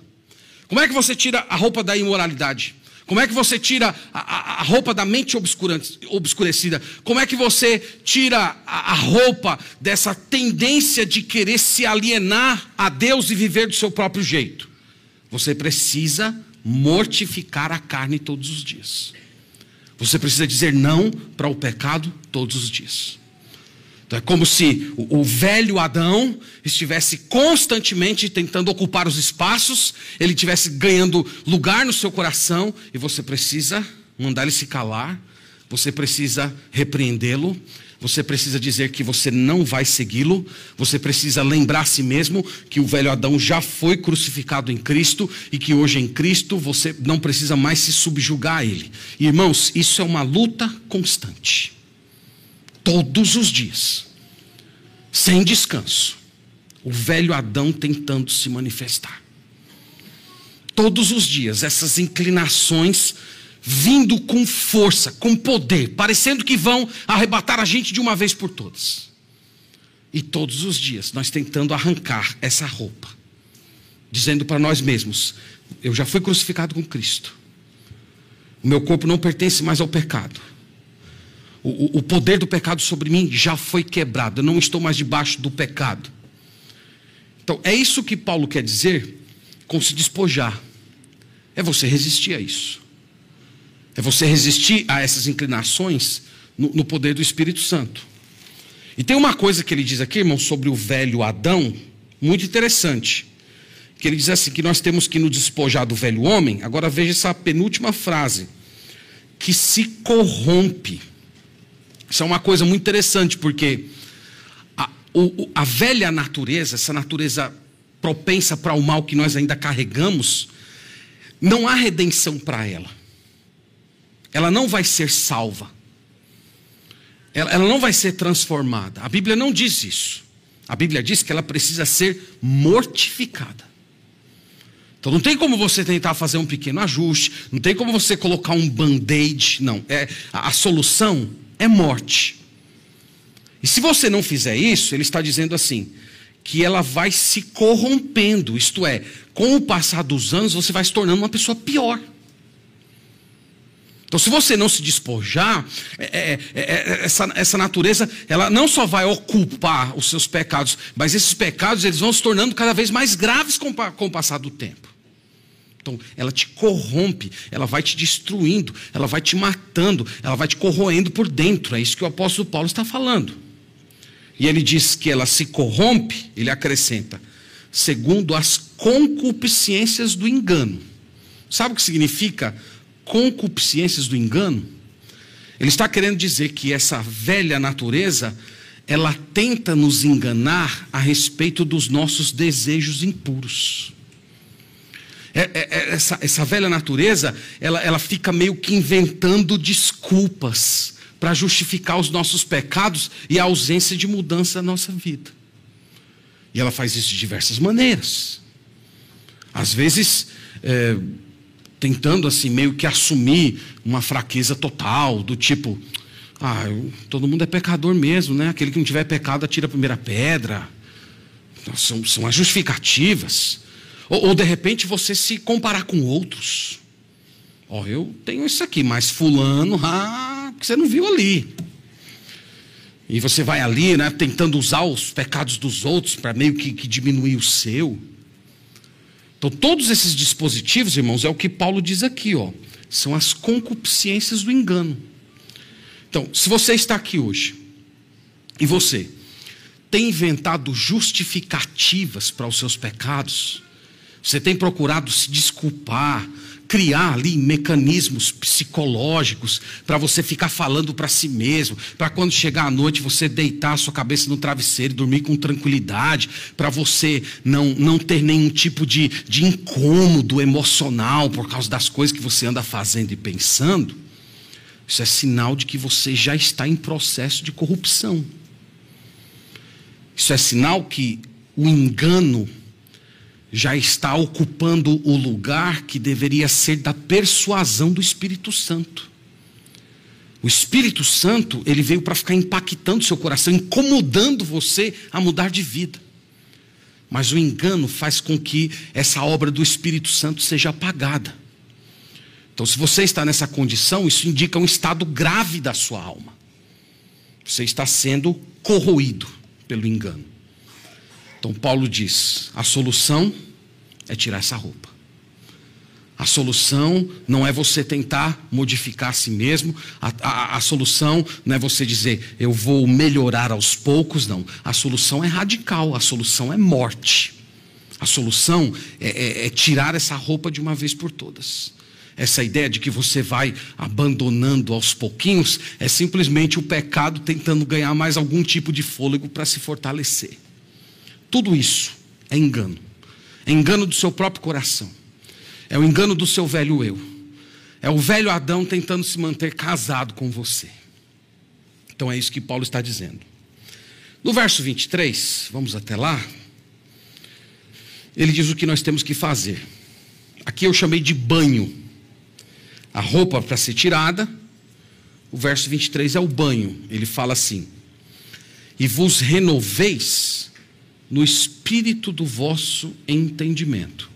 Speaker 1: Como é que você tira a roupa da imoralidade? Como é que você tira a, a, a roupa da mente obscurecida? Como é que você tira a, a roupa dessa tendência de querer se alienar a Deus e viver do seu próprio jeito? Você precisa mortificar a carne todos os dias. Você precisa dizer não para o pecado todos os dias. Então é como se o, o, velho Adão estivesse constantemente tentando ocupar os espaços, ele estivesse ganhando lugar no seu coração, e você precisa mandar ele se calar, você precisa repreendê-lo, você precisa dizer que você não vai segui-lo. Você precisa lembrar a si mesmo que o velho Adão já foi crucificado em Cristo e que hoje em Cristo você não precisa mais se subjugar a ele. Irmãos, isso é uma luta constante. Todos os dias. Sem descanso. O velho Adão tentando se manifestar. Todos os dias, essas inclinações vindo com força, com poder, parecendo que vão arrebatar a gente de uma vez por todas. E todos os dias nós tentando arrancar essa roupa, dizendo para nós mesmos: eu já fui crucificado com Cristo, o meu corpo não pertence mais ao pecado. O, o poder do pecado sobre mim já foi quebrado, eu não estou mais debaixo do pecado. Então, é isso que Paulo quer dizer com se despojar. É você resistir a isso. É você resistir a essas inclinações no, no poder do Espírito Santo. E tem uma coisa que ele diz aqui, irmão, sobre o velho Adão, muito interessante. Que ele diz assim: que nós temos que nos despojar do velho homem. Agora veja essa penúltima frase: que se corrompe. Isso é uma coisa muito interessante, porque a, o, a velha natureza, essa natureza propensa para o mal que nós ainda carregamos, não há redenção para ela ela não vai ser salva. Ela, ela não vai ser transformada. A Bíblia não diz isso. A Bíblia diz que ela precisa ser mortificada. Então não tem como você tentar fazer um pequeno ajuste, não tem como você colocar um band-aid, não. É, a, a solução é morte. E se você não fizer isso, ele está dizendo assim: que ela vai se corrompendo, isto é, com o passar dos anos você vai se tornando uma pessoa pior. Então, se você não se despojar, é, é, é, é, essa, essa natureza, ela não só vai ocupar os seus pecados, mas esses pecados eles vão se tornando cada vez mais graves com, com o passar do tempo. Então, ela te corrompe, ela vai te destruindo, ela vai te matando, ela vai te corroendo por dentro. É isso que o apóstolo Paulo está falando. E ele diz que ela se corrompe, ele acrescenta, segundo as concupiscências do engano. Sabe o que significa concupiscências do engano, ele está querendo dizer que essa velha natureza, ela tenta nos enganar a respeito dos nossos desejos impuros. É, é, é, essa, essa, velha natureza, ela, ela fica meio que inventando desculpas para justificar os nossos pecados e a ausência de mudança na nossa vida. E ela faz isso de diversas maneiras. Às vezes, é, tentando assim meio que assumir uma fraqueza total, do tipo, ah, todo mundo é pecador mesmo, né? Aquele que não tiver pecado atira a primeira pedra. Então, são, são as justificativas. Ou, ou, de repente você se comparar com outros. Ó, oh, eu tenho isso aqui, mas fulano, ah, você não viu ali. E você vai ali, né, tentando usar os pecados dos outros para meio que, que diminuir o seu. Então, todos esses dispositivos, irmãos, é o que Paulo diz aqui, ó, são as concupiscências do engano. Então, se você está aqui hoje e você tem inventado justificativas para os seus pecados, você tem procurado se desculpar, criar ali mecanismos psicológicos para você ficar falando para si mesmo, para quando chegar à noite você deitar a sua cabeça no travesseiro e dormir com tranquilidade, para você não, não ter nenhum tipo de, de incômodo emocional por causa das coisas que você anda fazendo e pensando. Isso é sinal de que você já está em processo de corrupção. Isso é sinal que o engano já está ocupando o lugar que deveria ser da persuasão do Espírito Santo. O Espírito Santo, ele veio para ficar impactando seu coração, incomodando você a mudar de vida. Mas o engano faz com que essa obra do Espírito Santo seja apagada. Então, se você está nessa condição, isso indica um estado grave da sua alma. Você está sendo corroído pelo engano. Então, Paulo diz: a solução é tirar essa roupa. A solução não é você tentar modificar a si mesmo, a, a, a, solução não é você dizer eu vou melhorar aos poucos, não. A solução é radical, a solução é morte. A solução é, é, é tirar essa roupa de uma vez por todas. Essa ideia de que você vai abandonando aos pouquinhos é simplesmente o pecado tentando ganhar mais algum tipo de fôlego para se fortalecer. Tudo isso é engano. É engano do seu próprio coração. É o engano do seu velho eu. É o velho Adão tentando se manter casado com você. Então é isso que Paulo está dizendo. No verso 23, vamos até lá. Ele diz o que nós temos que fazer. Aqui eu chamei de banho. A roupa para ser tirada. O verso 23 é o banho. Ele fala assim: E vos renoveis no espírito do vosso entendimento.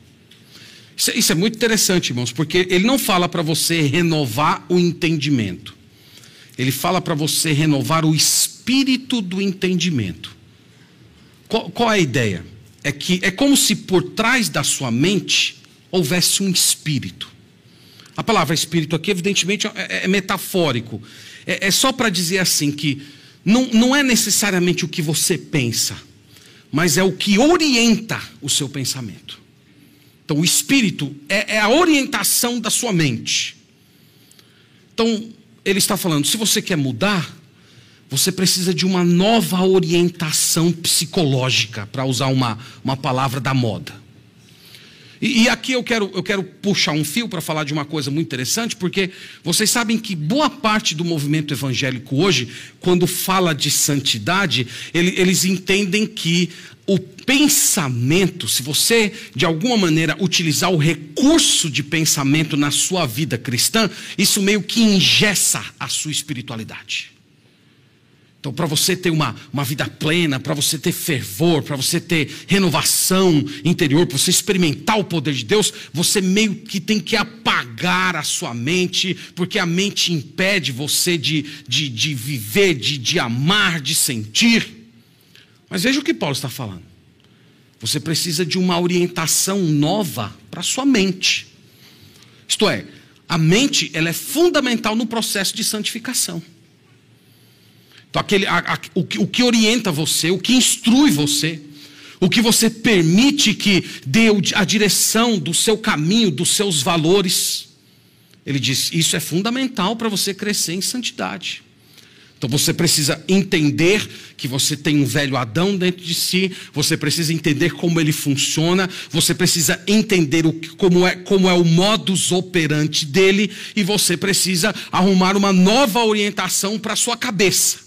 Speaker 1: Isso, isso é muito interessante, irmãos, porque ele não fala para você renovar o entendimento, ele fala para você renovar o espírito do entendimento. Qual, qual é a ideia? É que é como se por trás da sua mente houvesse um espírito. A palavra espírito aqui, evidentemente, é, é metafórico. É, é só para dizer assim que não, não é necessariamente o que você pensa, mas é o que orienta o seu pensamento. Então, o espírito é, é a orientação da sua mente. Então, ele está falando: se você quer mudar, você precisa de uma nova orientação psicológica, para usar uma, uma palavra da moda. E, e, aqui eu quero, eu quero puxar um fio para falar de uma coisa muito interessante, porque vocês sabem que boa parte do movimento evangélico hoje, quando fala de santidade, ele, eles entendem que o pensamento, se você de alguma maneira utilizar o recurso de pensamento na sua vida cristã, isso meio que ingessa a sua espiritualidade. Então, para você ter uma, uma vida plena, para você ter fervor, para você ter renovação interior, para você experimentar o poder de Deus, você meio que tem que apagar a sua mente, porque a mente impede você de, de, de viver, de, de amar, de sentir. Mas veja o que Paulo está falando. Você precisa de uma orientação nova para a sua mente. Isto é, a mente ela é fundamental no processo de santificação. Então, aquele, a, a, o, que, o que orienta você, o que instrui você, o que você permite que dê a direção do seu caminho, dos seus valores. Ele diz: isso é fundamental para você crescer em santidade. Então você precisa entender que você tem um velho Adão dentro de si, você precisa entender como ele funciona, você precisa entender o, como, é, como é o modus operandi dele, e você precisa arrumar uma nova orientação para a sua cabeça.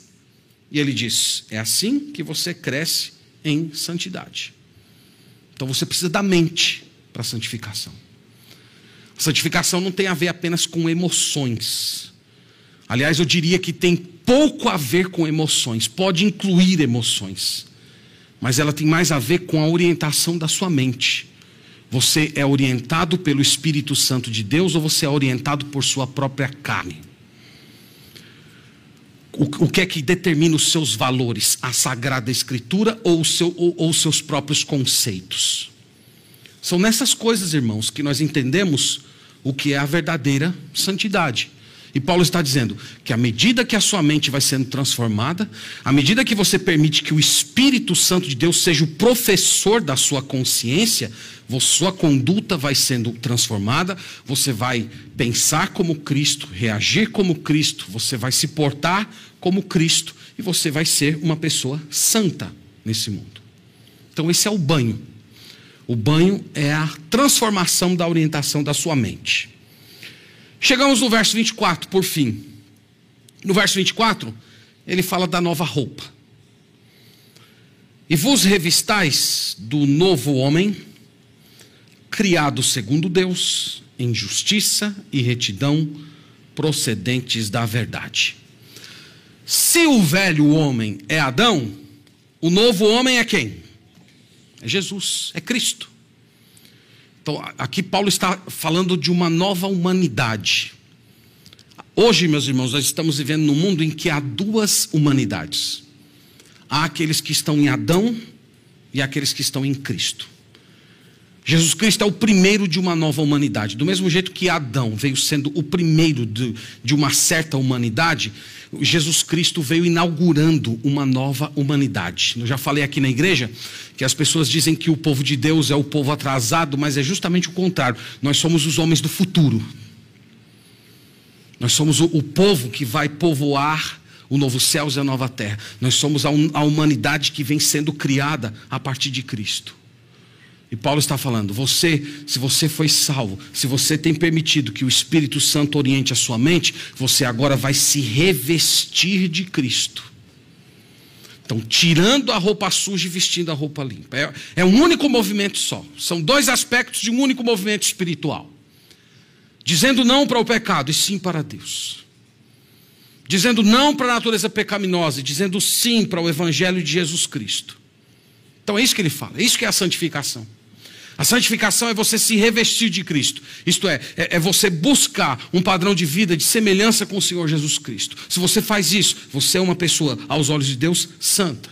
Speaker 1: E ele diz: é assim que você cresce em santidade. Então você precisa da mente para a santificação. A santificação não tem a ver apenas com emoções. Aliás, eu diria que tem pouco a ver com emoções, pode incluir emoções, mas ela tem mais a ver com a orientação da sua mente. Você é orientado pelo Espírito Santo de Deus ou você é orientado por sua própria carne? O, que é que determina os seus valores? A Sagrada Escritura ou, seu, ou, ou seus próprios conceitos? São nessas coisas, irmãos, que nós entendemos o que é a verdadeira santidade. E Paulo está dizendo que à medida que a sua mente vai sendo transformada, à medida que você permite que o Espírito Santo de Deus seja o professor da sua consciência, sua conduta vai sendo transformada, você vai pensar como Cristo, reagir como Cristo, você vai se portar como Cristo e você vai ser uma pessoa santa nesse mundo. Então, esse é o banho. O banho é a transformação da orientação da sua mente. Chegamos no verso 24, por fim. No verso 24, ele fala da nova roupa. E vos revistais do novo homem, criado segundo Deus, em justiça e retidão, procedentes da verdade. Se o velho homem é Adão, o novo homem é quem? É Jesus, é Cristo. Então, aqui Paulo está falando de uma nova humanidade. Hoje, meus irmãos, nós estamos vivendo num mundo em que há duas humanidades: há aqueles que estão em Adão e aqueles que estão em Cristo. Jesus Cristo é o primeiro de uma nova humanidade. Do mesmo jeito que Adão veio sendo o primeiro de, de uma certa humanidade, Jesus Cristo veio inaugurando uma nova humanidade. Eu já falei aqui na igreja que as pessoas dizem que o povo de Deus é o povo atrasado, mas é justamente o contrário. Nós somos os homens do futuro. Nós somos o, o povo que vai povoar o novo céu e a nova terra. Nós somos a, a humanidade que vem sendo criada a partir de Cristo. E Paulo está falando: você, se você foi salvo, se você tem permitido que o Espírito Santo oriente a sua mente, você agora vai se revestir de Cristo. Então, tirando a roupa suja e vestindo a roupa limpa. É, é um único movimento só. São dois aspectos de um único movimento espiritual. Dizendo não para o pecado e sim para Deus. Dizendo não para a natureza pecaminosa e dizendo sim para o Evangelho de Jesus Cristo. Então é isso que ele fala, é isso que é a santificação. A santificação é você se revestir de Cristo. Isto é, é, é, você buscar um padrão de vida de semelhança com o Senhor Jesus Cristo. Se você faz isso, você é uma pessoa, aos olhos de Deus, santa.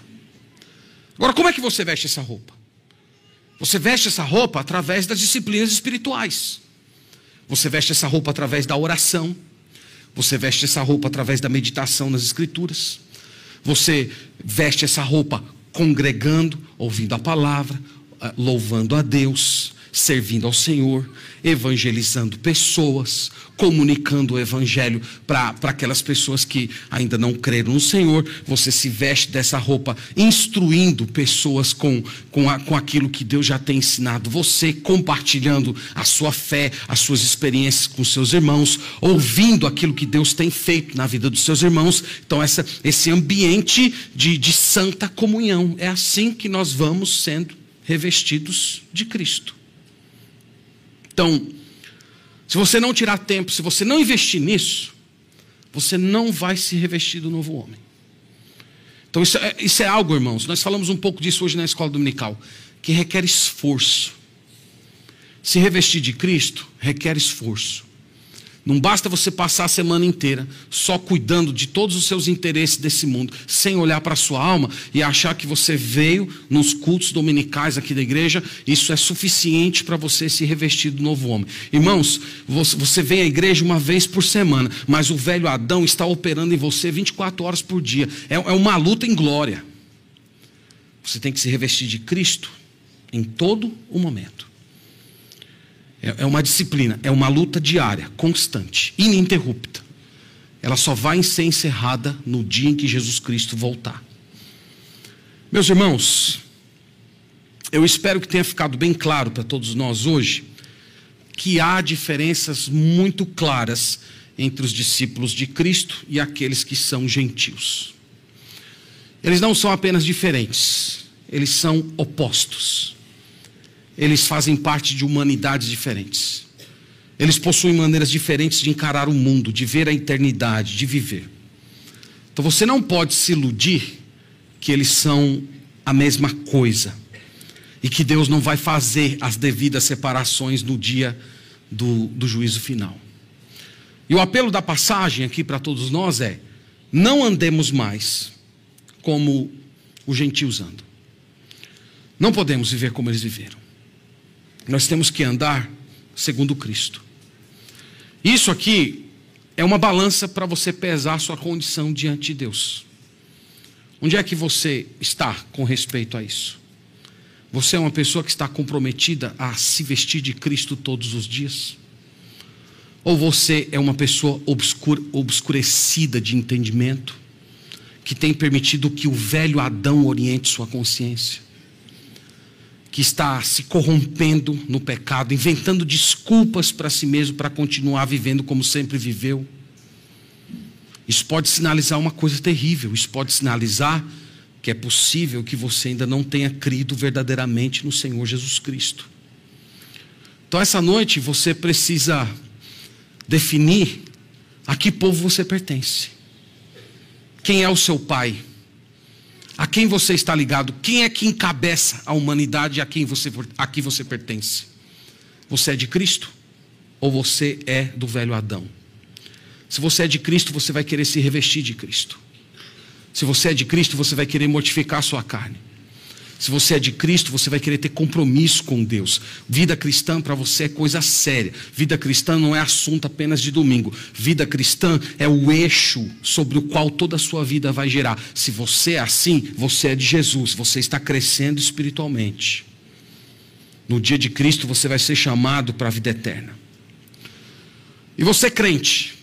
Speaker 1: Agora, como é que você veste essa roupa? Você veste essa roupa através das disciplinas espirituais. Você veste essa roupa através da oração. Você veste essa roupa através da meditação nas Escrituras. Você veste essa roupa congregando, ouvindo a palavra, louvando a Deus, servindo ao Senhor, evangelizando pessoas, comunicando o Evangelho para aquelas pessoas que ainda não creram no Senhor. Você se veste dessa roupa, instruindo pessoas com, com, a, com aquilo que Deus já tem ensinado. Você compartilhando a sua fé, as suas experiências com seus irmãos, ouvindo aquilo que Deus tem feito na vida dos seus irmãos. Então, essa, esse ambiente de, de santa comunhão. É assim que nós vamos sendo revestidos de Cristo. Então, se você não tirar tempo, se você não investir nisso, você não vai se revestir do novo homem. Então, isso é, isso é algo, irmãos, nós falamos um pouco disso hoje na escola dominical, que requer esforço. Se revestir de Cristo requer esforço. Não basta você passar a semana inteira só cuidando de todos os seus interesses desse mundo, sem olhar para a sua alma e achar que você veio nos cultos dominicais aqui da igreja, isso é suficiente para você se revestir do novo homem. Irmãos, você vem à igreja uma vez por semana, mas o velho Adão está operando em você 24 horas por dia. É, é uma luta em glória. Você tem que se revestir de Cristo em todo o momento. É, é uma disciplina, é uma luta diária, constante, ininterrupta. Ela só vai ser encerrada no dia em que Jesus Cristo voltar. Meus irmãos, eu espero que tenha ficado bem claro para todos nós hoje que há diferenças muito claras entre os discípulos de Cristo e aqueles que são gentios. Eles não são apenas diferentes, eles são opostos eles fazem parte de humanidades diferentes. Eles possuem maneiras diferentes de encarar o mundo, de ver a eternidade, de viver. Então você não pode se iludir que eles são a mesma coisa e que Deus não vai fazer as devidas separações no dia do, do juízo final. E o apelo da passagem aqui para todos nós é: não andemos mais como os gentios andam. Não podemos viver como eles viveram. Nós temos que andar segundo Cristo. Isso aqui é uma balança para você pesar a sua condição diante de Deus. Onde é que você está com respeito a isso? Você é uma pessoa que está comprometida a se vestir de Cristo todos os dias? Ou você é uma pessoa obscura, obscurecida de entendimento, que tem permitido que o velho Adão oriente sua consciência? Que está se corrompendo no pecado, inventando desculpas para si mesmo para continuar vivendo como sempre viveu. Isso pode sinalizar uma coisa terrível. Isso pode sinalizar que é possível que você ainda não tenha crido verdadeiramente no Senhor Jesus Cristo. Então, essa noite você precisa definir a que povo você pertence. Quem é o seu pai? A quem você está ligado? Quem é que encabeça a humanidade a quem você, a quem você pertence? Você é de Cristo? Ou você é do velho Adão? Se você é de Cristo, você vai querer se revestir de Cristo. Se você é de Cristo, você vai querer mortificar a sua carne. Se você é de Cristo, você vai querer ter compromisso com Deus. Vida cristã para você é coisa séria. Vida cristã não é assunto apenas de domingo. Vida cristã é o eixo sobre o qual toda a sua vida vai girar. Se você é assim, você é de Jesus. Você está crescendo espiritualmente. No dia de Cristo, você vai ser chamado para a vida eterna. E você, crente,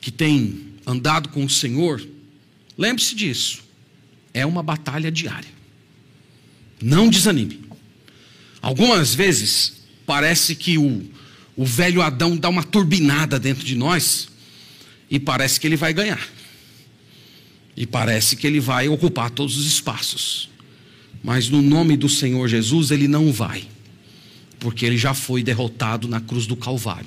Speaker 1: que tem andado com o Senhor, lembre-se disso. É uma batalha diária. Não desanime. Algumas vezes parece que o, o velho Adão dá uma turbinada dentro de nós e parece que ele vai ganhar. E parece que ele vai ocupar todos os espaços. Mas no nome do Senhor Jesus ele não vai, porque ele já foi derrotado na cruz do Calvário.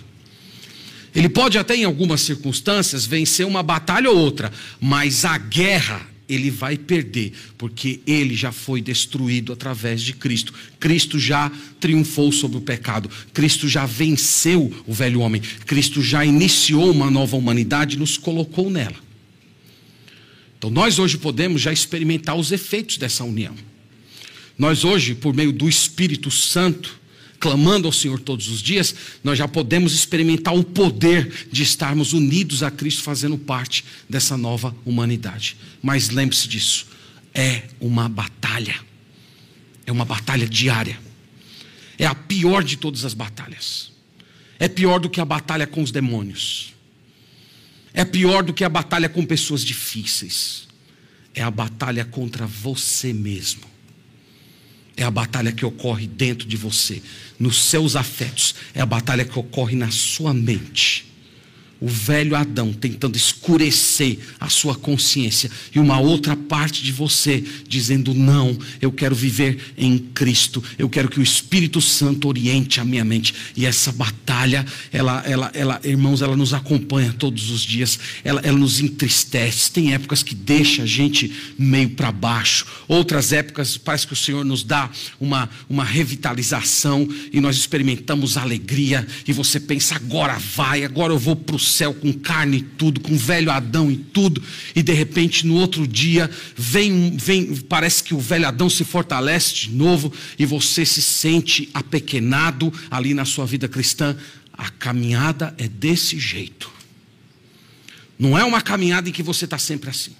Speaker 1: Ele pode até em algumas circunstâncias vencer uma batalha ou outra, mas a guerra ele vai perder, porque ele já foi destruído através de Cristo. Cristo já triunfou sobre o pecado, Cristo já venceu o velho homem, Cristo já iniciou uma nova humanidade e nos colocou nela. Então nós hoje podemos já experimentar os efeitos dessa união. Nós hoje, por meio do Espírito Santo, clamando ao Senhor todos os dias, nós já podemos experimentar o poder de estarmos unidos a Cristo, fazendo parte dessa nova humanidade. Mas lembre-se disso, é uma batalha, é uma batalha diária, é a pior de todas as batalhas, é pior do que a batalha com os demônios, é pior do que a batalha com pessoas difíceis, é a batalha contra você mesmo é a batalha que ocorre dentro de você, nos seus afetos, é a batalha que ocorre na sua mente. O velho Adão tentando escurecer a sua consciência e uma outra parte de você dizendo: Não, eu quero viver em Cristo, eu quero que o Espírito Santo oriente a minha mente. E essa batalha, ela, ela, ela irmãos, ela nos acompanha todos os dias, ela, ela nos entristece. Tem épocas que deixa a gente meio para baixo, outras épocas parece que o Senhor nos dá uma, uma revitalização e nós experimentamos alegria. E você pensa: agora vai, agora eu vou para o céu com carne e tudo, com velho Adão e tudo, e de repente no outro dia vem, vem, parece que o velho Adão se fortalece de novo e você se sente apequenado ali na sua vida cristã. A caminhada é desse jeito. Não é uma caminhada em que você está sempre assim.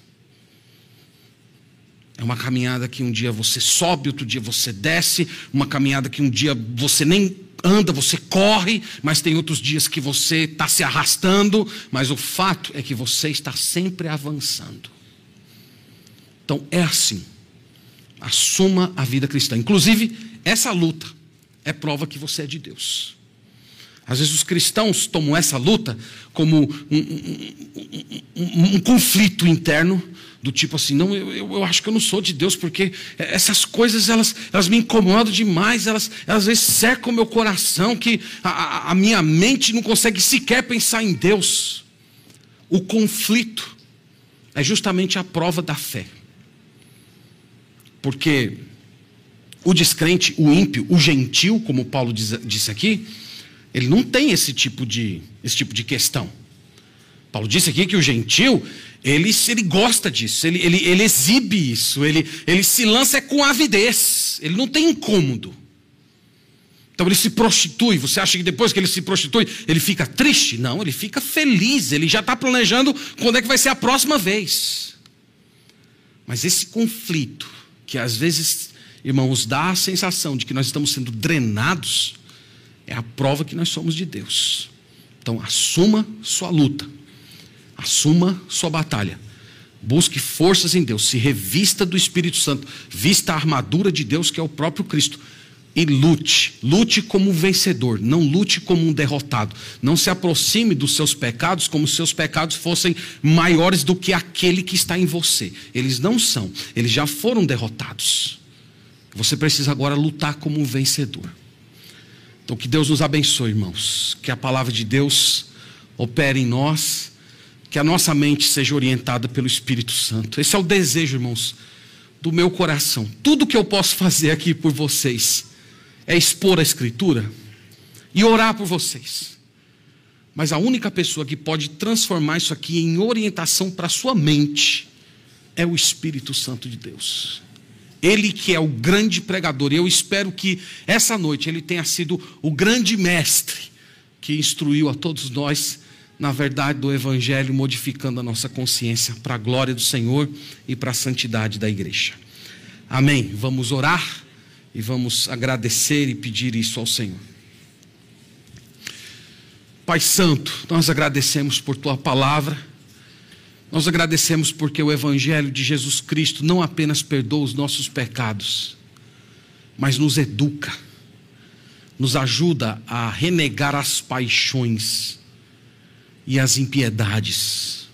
Speaker 1: É uma caminhada que um dia você sobe, outro dia você desce, uma caminhada que um dia você nem anda, você corre, mas tem outros dias que você está se arrastando, mas o fato é que você está sempre avançando. Então é assim. Assuma a vida cristã. Inclusive, essa luta é prova que você é de Deus. Às vezes os cristãos tomam essa luta como um, um, um, um conflito interno do tipo assim, não, eu, eu acho que eu não sou de Deus, porque essas coisas elas, elas me incomodam demais, elas, elas às vezes cercam meu coração, que a, a minha mente não consegue sequer pensar em Deus. O conflito é justamente a prova da fé. Porque o descrente, o ímpio, o gentil, como Paulo diz, disse aqui, ele não tem esse tipo de, esse tipo de questão. Paulo disse aqui que o gentil, ele, ele gosta disso, ele, ele, ele exibe isso, ele, ele se lança com avidez, ele não tem incômodo. Então ele se prostitui. Você acha que depois que ele se prostitui, ele fica triste? Não, ele fica feliz. Ele já está planejando quando é que vai ser a próxima vez. Mas esse conflito, que às vezes, irmãos, dá a sensação de que nós estamos sendo drenados, é a prova que nós somos de Deus. Então assuma sua luta. Assuma sua batalha. Busque forças em Deus, se revista do Espírito Santo, vista a armadura de Deus, que é o próprio Cristo, e lute. Lute como um vencedor, não lute como um derrotado. Não se aproxime dos seus pecados como se seus pecados fossem maiores do que aquele que está em você. Eles não são, eles já foram derrotados. Você precisa agora lutar como um vencedor. Então, que Deus nos abençoe, irmãos. Que a palavra de Deus opere em nós que a nossa mente seja orientada pelo Espírito Santo. Esse é o desejo, irmãos, do meu coração. Tudo que eu posso fazer aqui por vocês é expor a Escritura e orar por vocês. Mas a única pessoa que pode transformar isso aqui em orientação para a sua mente é o Espírito Santo de Deus. Ele que é o grande pregador. E eu espero que essa noite ele tenha sido o grande mestre que instruiu a todos nós na verdade do Evangelho, modificando a nossa consciência para a glória do Senhor e para a santidade da igreja. Amém. Vamos orar e vamos agradecer e pedir isso ao Senhor. Pai Santo, nós agradecemos por tua palavra, nós agradecemos porque o Evangelho de Jesus Cristo não apenas perdoa os nossos pecados, mas nos educa, nos ajuda a renegar as paixões e as impiedades,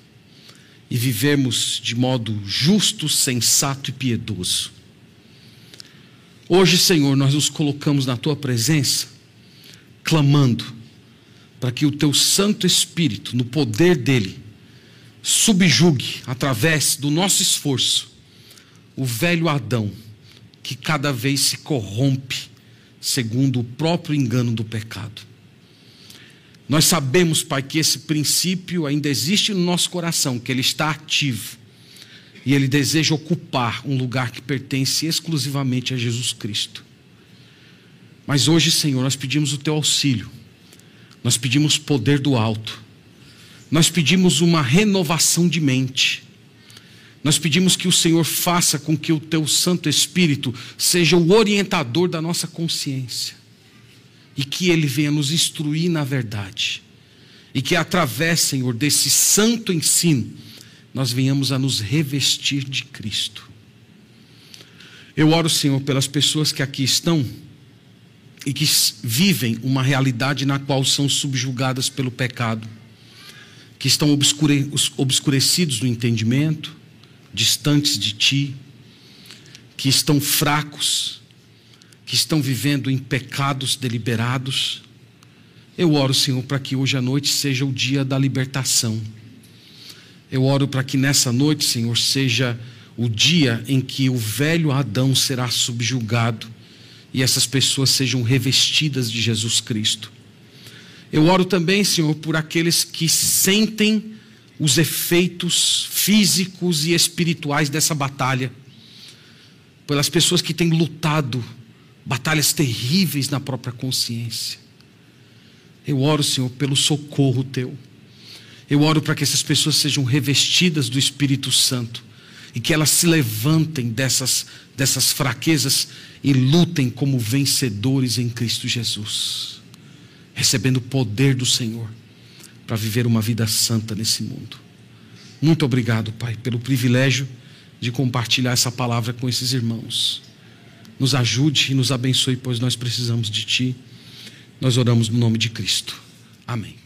Speaker 1: e vivermos de modo justo, sensato e piedoso. Hoje, Senhor, nós nos colocamos na tua presença, clamando para que o teu Santo Espírito, no poder dele, subjugue através do nosso esforço o velho Adão, que cada vez se corrompe segundo o próprio engano do pecado. Nós sabemos, Pai, que esse princípio ainda existe no nosso coração, que ele está ativo. E ele deseja ocupar um lugar que pertence exclusivamente a Jesus Cristo. Mas hoje, Senhor, nós pedimos o teu auxílio. Nós pedimos poder do alto. Nós pedimos uma renovação de mente. Nós pedimos que o Senhor faça com que o teu Santo Espírito seja o orientador da nossa consciência e que Ele venha nos instruir na verdade, e que através, Senhor, desse santo ensino, nós venhamos a nos revestir de Cristo. Eu oro, Senhor, pelas pessoas que aqui estão e que vivem uma realidade na qual são subjugadas pelo pecado, que estão obscure, obscurecidos no entendimento, distantes de Ti, que estão fracos, que estão vivendo em pecados deliberados. Eu oro, Senhor, para que hoje à noite seja o dia da libertação. Eu oro para que nessa noite, Senhor, seja o dia em que o velho Adão será subjugado e essas pessoas sejam revestidas de Jesus Cristo. Eu oro também, Senhor, por aqueles que sentem os efeitos físicos e espirituais dessa batalha, pelas pessoas que têm lutado batalhas terríveis na própria consciência. Eu oro, Senhor, pelo socorro teu. Eu oro para que essas pessoas sejam revestidas do Espírito Santo e que elas se levantem dessas, dessas fraquezas e lutem como vencedores em Cristo Jesus, recebendo o poder do Senhor para viver uma vida santa nesse mundo. Muito obrigado, Pai, pelo privilégio de compartilhar essa palavra com esses irmãos. Nos ajude e nos abençoe, pois nós precisamos de Ti. Nós oramos no nome de Cristo. Amém.